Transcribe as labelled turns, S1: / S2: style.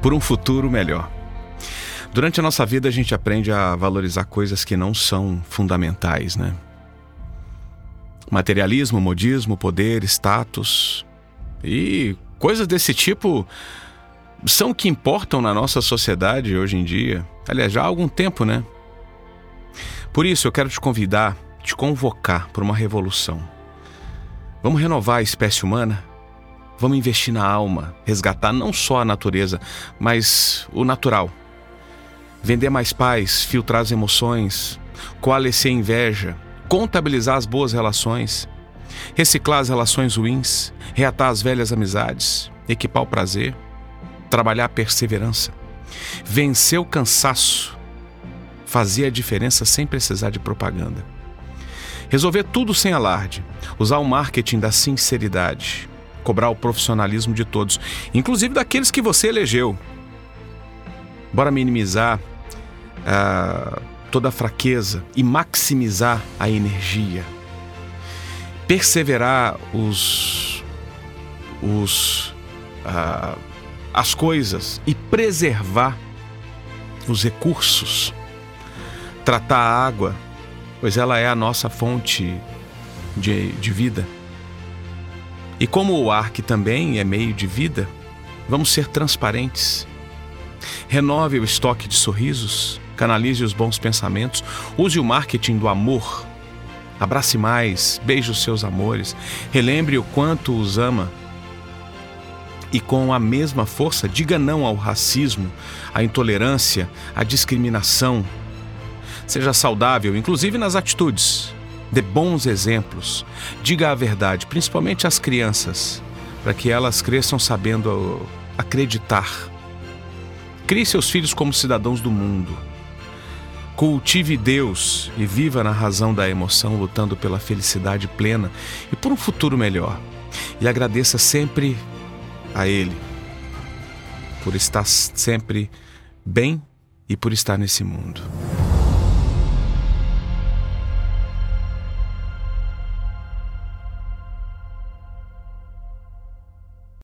S1: por um futuro melhor. Durante a nossa vida, a gente aprende a valorizar coisas que não são fundamentais, né? Materialismo, modismo, poder, status e coisas desse tipo são o que importam na nossa sociedade hoje em dia. Aliás, já há algum tempo, né? Por isso, eu quero te convidar, te convocar para uma revolução. Vamos renovar a espécie humana? Vamos investir na alma, resgatar não só a natureza, mas o natural. Vender mais paz, filtrar as emoções, coalescer a inveja, contabilizar as boas relações, reciclar as relações ruins, reatar as velhas amizades, equipar o prazer, trabalhar a perseverança, vencer o cansaço, fazer a diferença sem precisar de propaganda. Resolver tudo sem alarde, usar o marketing da sinceridade, cobrar o profissionalismo de todos, inclusive daqueles que você elegeu. Bora minimizar uh, toda a fraqueza e maximizar a energia. Perseverar os, os, uh, as coisas e preservar os recursos. Tratar a água, pois ela é a nossa fonte de, de vida. E como o ar que também é meio de vida, vamos ser transparentes. Renove o estoque de sorrisos, canalize os bons pensamentos, use o marketing do amor. Abrace mais, beije os seus amores, relembre o quanto os ama. E com a mesma força, diga não ao racismo, à intolerância, à discriminação. Seja saudável, inclusive nas atitudes dê bons exemplos, diga a verdade, principalmente às crianças, para que elas cresçam sabendo acreditar. Crie seus filhos como cidadãos do mundo. Cultive Deus e viva na razão da emoção, lutando pela felicidade plena e por um futuro melhor. E agradeça sempre a Ele por estar sempre bem e por estar nesse mundo.